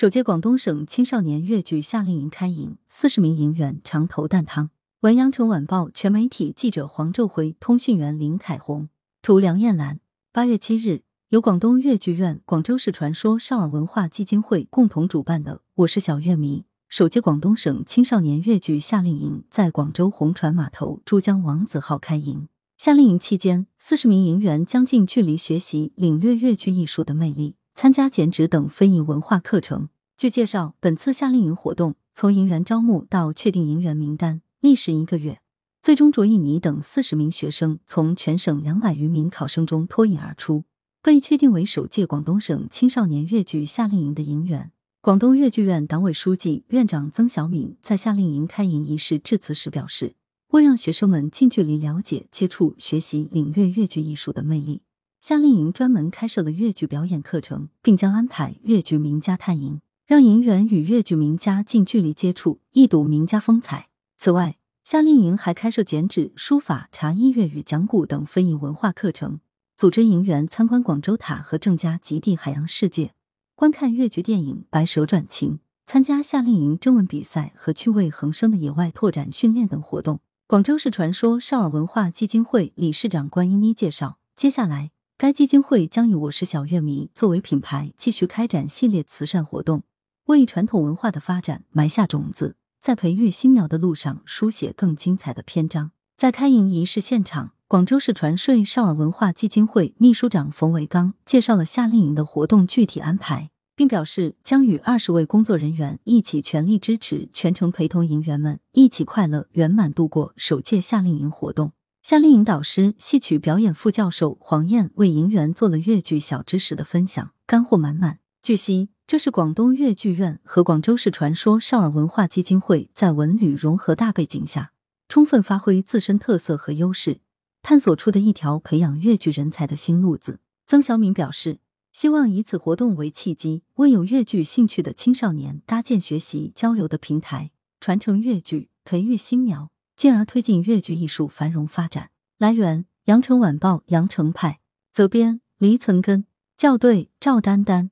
首届广东省青少年粤剧夏令营开营，四十名营员尝头啖汤。文阳城晚报全媒体记者黄昼辉，通讯员林凯红，图梁艳兰。八月七日，由广东粤剧院、广州市传说少儿文化基金会共同主办的“我是小乐迷”首届广东省青少年粤剧夏令营在广州红船码头珠江王子号开营。夏令营期间，四十名营员将近距离学习、领略粤剧艺术的魅力。参加剪纸等非遗文化课程。据介绍，本次夏令营活动从营员招募到确定营员名单历时一个月，最终卓一尼等四十名学生从全省两百余名考生中脱颖而出，被确定为首届广东省青少年粤剧夏令营的营员。广东粤剧院党委书记、院长曾小敏在夏令营开营仪式致辞时表示：“为让学生们近距离了解、接触、学习、领略粤剧艺术的魅力。”夏令营专门开设了粤剧表演课程，并将安排粤剧名家探营，让营员与粤剧名家近距离接触，一睹名家风采。此外，夏令营还开设剪纸、书法、茶艺、粤语讲古等非遗文化课程，组织营员参观广州塔和郑家极地海洋世界，观看粤剧电影《白蛇传情》，参加夏令营征文比赛和趣味横生的野外拓展训练等活动。广州市传说少儿文化基金会理事长关英妮介绍，接下来。该基金会将以“我是小乐迷”作为品牌，继续开展系列慈善活动，为传统文化的发展埋下种子，在培育新苗的路上书写更精彩的篇章。在开营仪式现场，广州市传税少儿文化基金会秘书长冯维刚介绍了夏令营的活动具体安排，并表示将与二十位工作人员一起全力支持，全程陪同营员们一起快乐圆满度过首届夏令营活动。夏令营导师、戏曲表演副教授黄燕为营员做了粤剧小知识的分享，干货满满。据悉，这是广东粤剧院和广州市传说少儿文化基金会在文旅融合大背景下，充分发挥自身特色和优势，探索出的一条培养粤剧人才的新路子。曾小敏表示，希望以此活动为契机，为有粤剧兴趣的青少年搭建学习交流的平台，传承粤剧，培育新苗。进而推进越剧艺术繁荣发展。来源：羊城晚报羊城派，责编：黎存根，校对：赵丹丹。